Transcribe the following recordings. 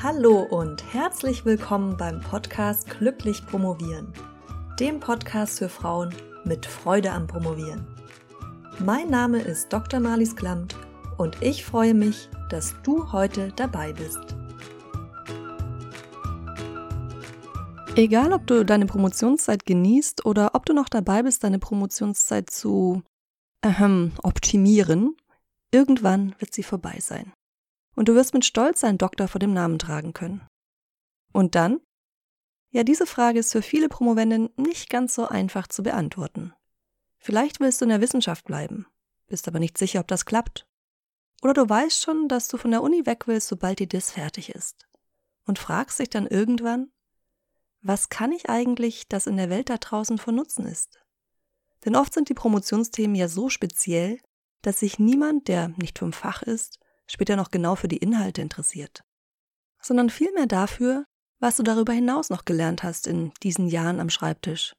Hallo und herzlich willkommen beim Podcast Glücklich Promovieren, dem Podcast für Frauen mit Freude am Promovieren. Mein Name ist Dr. Marlies Klamt und ich freue mich, dass du heute dabei bist. Egal, ob du deine Promotionszeit genießt oder ob du noch dabei bist, deine Promotionszeit zu ähm, optimieren, irgendwann wird sie vorbei sein und du wirst mit Stolz einen Doktor vor dem Namen tragen können. Und dann? Ja, diese Frage ist für viele Promovenden nicht ganz so einfach zu beantworten. Vielleicht willst du in der Wissenschaft bleiben, bist aber nicht sicher, ob das klappt. Oder du weißt schon, dass du von der Uni weg willst, sobald die DIS fertig ist. Und fragst dich dann irgendwann, was kann ich eigentlich, das in der Welt da draußen von Nutzen ist? Denn oft sind die Promotionsthemen ja so speziell, dass sich niemand, der nicht vom Fach ist, später noch genau für die Inhalte interessiert, sondern vielmehr dafür, was du darüber hinaus noch gelernt hast in diesen Jahren am Schreibtisch.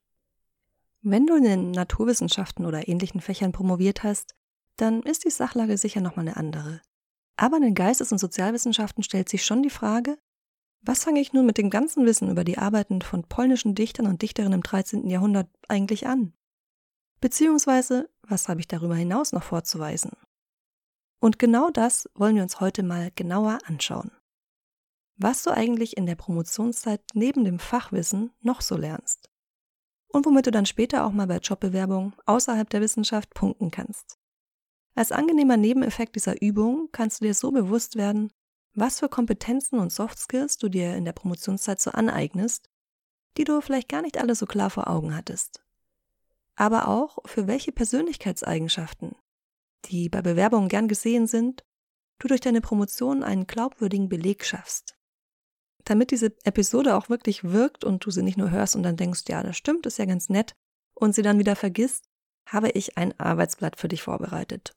Wenn du in den Naturwissenschaften oder ähnlichen Fächern promoviert hast, dann ist die Sachlage sicher nochmal eine andere. Aber in den Geistes- und Sozialwissenschaften stellt sich schon die Frage, was fange ich nun mit dem ganzen Wissen über die Arbeiten von polnischen Dichtern und Dichterinnen im 13. Jahrhundert eigentlich an? Beziehungsweise, was habe ich darüber hinaus noch vorzuweisen? Und genau das wollen wir uns heute mal genauer anschauen. Was du eigentlich in der Promotionszeit neben dem Fachwissen noch so lernst. Und womit du dann später auch mal bei Jobbewerbungen außerhalb der Wissenschaft punkten kannst. Als angenehmer Nebeneffekt dieser Übung kannst du dir so bewusst werden, was für Kompetenzen und Soft Skills du dir in der Promotionszeit so aneignest, die du vielleicht gar nicht alle so klar vor Augen hattest. Aber auch für welche Persönlichkeitseigenschaften, die bei Bewerbungen gern gesehen sind, du durch deine Promotion einen glaubwürdigen Beleg schaffst. Damit diese Episode auch wirklich wirkt und du sie nicht nur hörst und dann denkst, ja, das stimmt, ist ja ganz nett, und sie dann wieder vergisst, habe ich ein Arbeitsblatt für dich vorbereitet.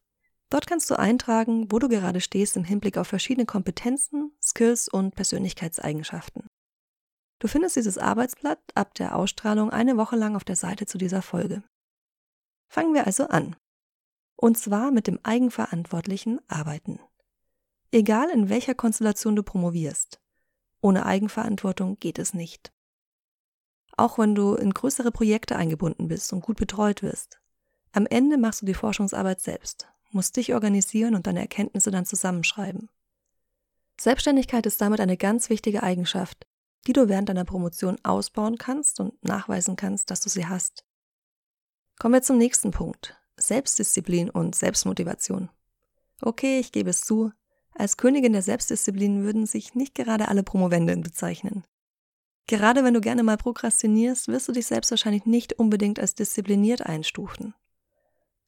Dort kannst du eintragen, wo du gerade stehst im Hinblick auf verschiedene Kompetenzen, Skills und Persönlichkeitseigenschaften. Du findest dieses Arbeitsblatt ab der Ausstrahlung eine Woche lang auf der Seite zu dieser Folge. Fangen wir also an. Und zwar mit dem eigenverantwortlichen Arbeiten. Egal in welcher Konstellation du promovierst. Ohne Eigenverantwortung geht es nicht. Auch wenn du in größere Projekte eingebunden bist und gut betreut wirst. Am Ende machst du die Forschungsarbeit selbst, musst dich organisieren und deine Erkenntnisse dann zusammenschreiben. Selbstständigkeit ist damit eine ganz wichtige Eigenschaft, die du während deiner Promotion ausbauen kannst und nachweisen kannst, dass du sie hast. Kommen wir zum nächsten Punkt, Selbstdisziplin und Selbstmotivation. Okay, ich gebe es zu, als Königin der Selbstdisziplin würden sich nicht gerade alle Promovenden bezeichnen. Gerade wenn du gerne mal prokrastinierst, wirst du dich selbst wahrscheinlich nicht unbedingt als diszipliniert einstufen.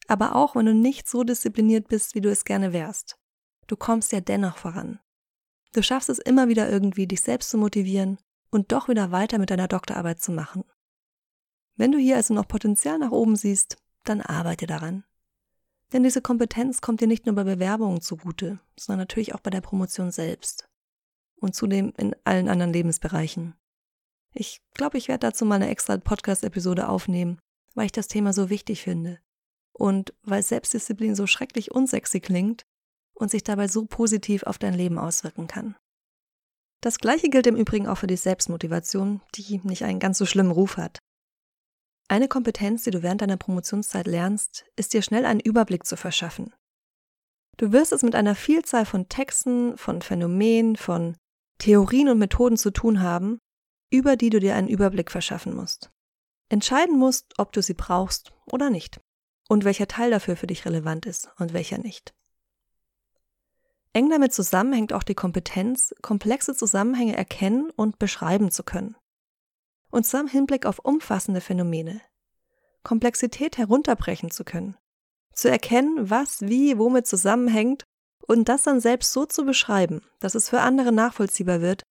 Aber auch wenn du nicht so diszipliniert bist, wie du es gerne wärst, du kommst ja dennoch voran. Du schaffst es immer wieder irgendwie, dich selbst zu motivieren und doch wieder weiter mit deiner Doktorarbeit zu machen. Wenn du hier also noch Potenzial nach oben siehst, dann arbeite daran. Denn diese Kompetenz kommt dir nicht nur bei Bewerbungen zugute, sondern natürlich auch bei der Promotion selbst. Und zudem in allen anderen Lebensbereichen. Ich glaube, ich werde dazu mal eine extra Podcast-Episode aufnehmen, weil ich das Thema so wichtig finde. Und weil Selbstdisziplin so schrecklich unsexy klingt und sich dabei so positiv auf dein Leben auswirken kann. Das gleiche gilt im Übrigen auch für die Selbstmotivation, die nicht einen ganz so schlimmen Ruf hat. Eine Kompetenz, die du während deiner Promotionszeit lernst, ist dir schnell einen Überblick zu verschaffen. Du wirst es mit einer Vielzahl von Texten, von Phänomenen, von Theorien und Methoden zu tun haben, über die du dir einen Überblick verschaffen musst. Entscheiden musst, ob du sie brauchst oder nicht und welcher Teil dafür für dich relevant ist und welcher nicht. Eng damit zusammenhängt auch die Kompetenz, komplexe Zusammenhänge erkennen und beschreiben zu können und zwar im Hinblick auf umfassende Phänomene. Komplexität herunterbrechen zu können, zu erkennen, was wie womit zusammenhängt und das dann selbst so zu beschreiben, dass es für andere nachvollziehbar wird,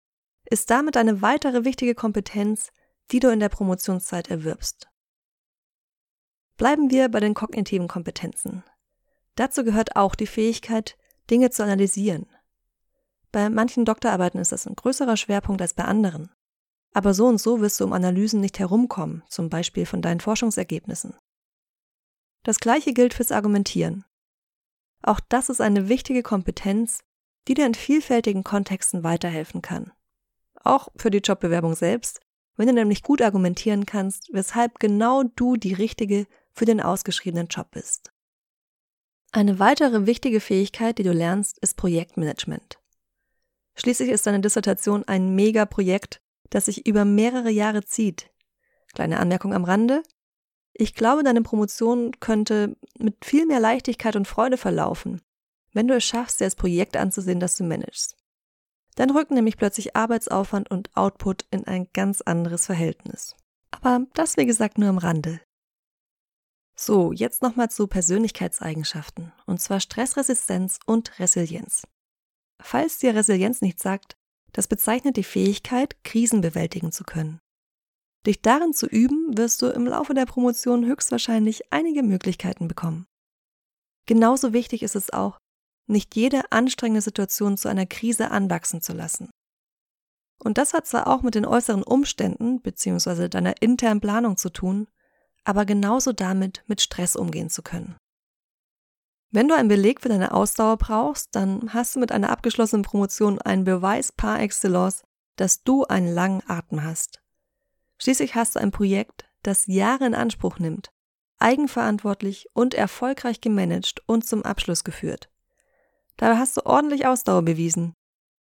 ist damit eine weitere wichtige Kompetenz, die du in der Promotionszeit erwirbst. Bleiben wir bei den kognitiven Kompetenzen. Dazu gehört auch die Fähigkeit, Dinge zu analysieren. Bei manchen Doktorarbeiten ist das ein größerer Schwerpunkt als bei anderen. Aber so und so wirst du um Analysen nicht herumkommen, zum Beispiel von deinen Forschungsergebnissen. Das gleiche gilt fürs Argumentieren. Auch das ist eine wichtige Kompetenz, die dir in vielfältigen Kontexten weiterhelfen kann. Auch für die Jobbewerbung selbst, wenn du nämlich gut argumentieren kannst, weshalb genau du die richtige für den ausgeschriebenen Job bist. Eine weitere wichtige Fähigkeit, die du lernst, ist Projektmanagement. Schließlich ist deine Dissertation ein Megaprojekt, das sich über mehrere Jahre zieht. Kleine Anmerkung am Rande. Ich glaube, deine Promotion könnte mit viel mehr Leichtigkeit und Freude verlaufen, wenn du es schaffst, dir als Projekt anzusehen, das du managst. Dann rücken nämlich plötzlich Arbeitsaufwand und Output in ein ganz anderes Verhältnis. Aber das, wie gesagt, nur am Rande. So, jetzt nochmal zu Persönlichkeitseigenschaften, und zwar Stressresistenz und Resilienz. Falls dir Resilienz nicht sagt, das bezeichnet die Fähigkeit, Krisen bewältigen zu können. Dich darin zu üben, wirst du im Laufe der Promotion höchstwahrscheinlich einige Möglichkeiten bekommen. Genauso wichtig ist es auch, nicht jede anstrengende Situation zu einer Krise anwachsen zu lassen. Und das hat zwar auch mit den äußeren Umständen bzw. deiner internen Planung zu tun, aber genauso damit, mit Stress umgehen zu können. Wenn du einen Beleg für deine Ausdauer brauchst, dann hast du mit einer abgeschlossenen Promotion einen Beweis par excellence, dass du einen langen Atem hast. Schließlich hast du ein Projekt, das Jahre in Anspruch nimmt, eigenverantwortlich und erfolgreich gemanagt und zum Abschluss geführt. Dabei hast du ordentlich Ausdauer bewiesen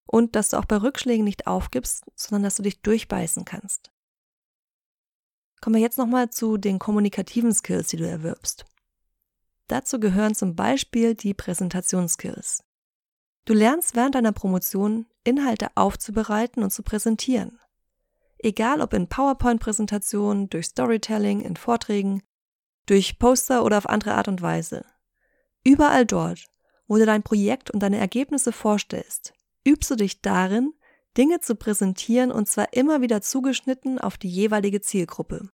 und dass du auch bei Rückschlägen nicht aufgibst, sondern dass du dich durchbeißen kannst. Kommen wir jetzt nochmal zu den kommunikativen Skills, die du erwirbst. Dazu gehören zum Beispiel die Präsentationsskills. Du lernst während deiner Promotion Inhalte aufzubereiten und zu präsentieren. Egal ob in PowerPoint-Präsentationen, durch Storytelling, in Vorträgen, durch Poster oder auf andere Art und Weise. Überall dort, wo du dein Projekt und deine Ergebnisse vorstellst, übst du dich darin, Dinge zu präsentieren und zwar immer wieder zugeschnitten auf die jeweilige Zielgruppe.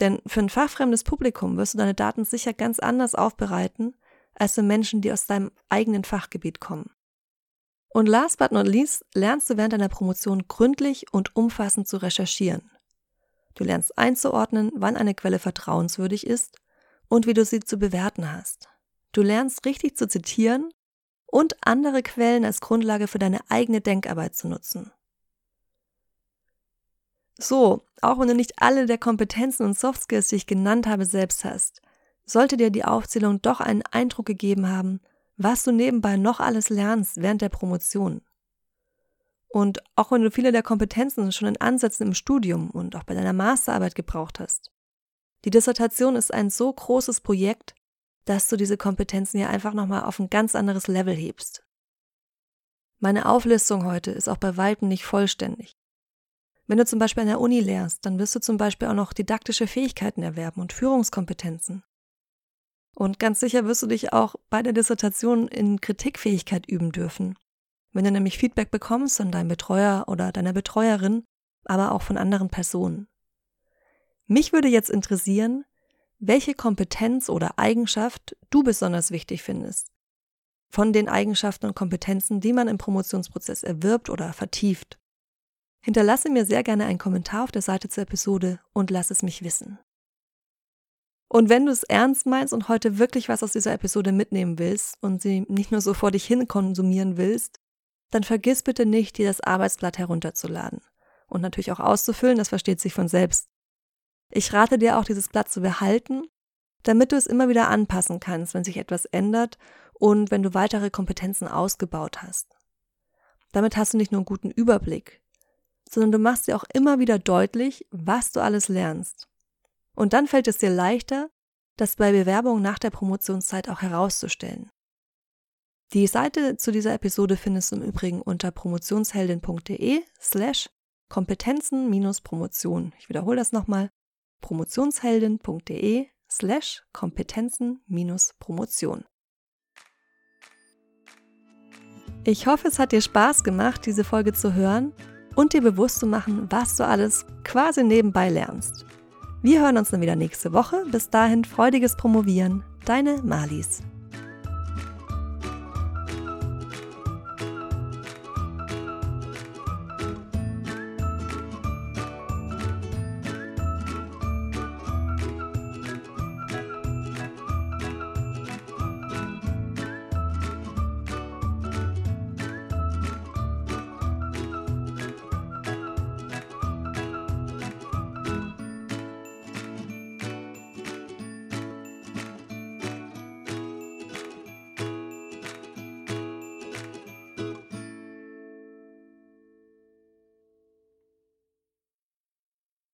Denn für ein fachfremdes Publikum wirst du deine Daten sicher ganz anders aufbereiten als für Menschen, die aus deinem eigenen Fachgebiet kommen. Und last but not least lernst du während deiner Promotion gründlich und umfassend zu recherchieren. Du lernst einzuordnen, wann eine Quelle vertrauenswürdig ist und wie du sie zu bewerten hast. Du lernst richtig zu zitieren und andere Quellen als Grundlage für deine eigene Denkarbeit zu nutzen. So, auch wenn du nicht alle der Kompetenzen und Soft Skills, die ich genannt habe, selbst hast, sollte dir die Aufzählung doch einen Eindruck gegeben haben, was du nebenbei noch alles lernst während der Promotion. Und auch wenn du viele der Kompetenzen schon in Ansätzen im Studium und auch bei deiner Masterarbeit gebraucht hast. Die Dissertation ist ein so großes Projekt, dass du diese Kompetenzen ja einfach nochmal auf ein ganz anderes Level hebst. Meine Auflistung heute ist auch bei Weitem nicht vollständig. Wenn du zum Beispiel an der Uni lehrst, dann wirst du zum Beispiel auch noch didaktische Fähigkeiten erwerben und Führungskompetenzen. Und ganz sicher wirst du dich auch bei der Dissertation in Kritikfähigkeit üben dürfen. Wenn du nämlich Feedback bekommst von deinem Betreuer oder deiner Betreuerin, aber auch von anderen Personen. Mich würde jetzt interessieren, welche Kompetenz oder Eigenschaft du besonders wichtig findest. Von den Eigenschaften und Kompetenzen, die man im Promotionsprozess erwirbt oder vertieft. Hinterlasse mir sehr gerne einen Kommentar auf der Seite zur Episode und lass es mich wissen. Und wenn du es ernst meinst und heute wirklich was aus dieser Episode mitnehmen willst und sie nicht nur so vor dich hin konsumieren willst, dann vergiss bitte nicht, dir das Arbeitsblatt herunterzuladen und natürlich auch auszufüllen, das versteht sich von selbst. Ich rate dir auch, dieses Blatt zu behalten, damit du es immer wieder anpassen kannst, wenn sich etwas ändert und wenn du weitere Kompetenzen ausgebaut hast. Damit hast du nicht nur einen guten Überblick, sondern du machst dir auch immer wieder deutlich, was du alles lernst. Und dann fällt es dir leichter, das bei Bewerbungen nach der Promotionszeit auch herauszustellen. Die Seite zu dieser Episode findest du im Übrigen unter promotionsheldin.de slash Kompetenzen-Promotion. Ich wiederhole das nochmal. promotionsheldin.de slash Kompetenzen-Promotion. Ich hoffe, es hat dir Spaß gemacht, diese Folge zu hören und dir bewusst zu machen, was du alles quasi nebenbei lernst. Wir hören uns dann wieder nächste Woche. Bis dahin freudiges Promovieren. Deine Malis.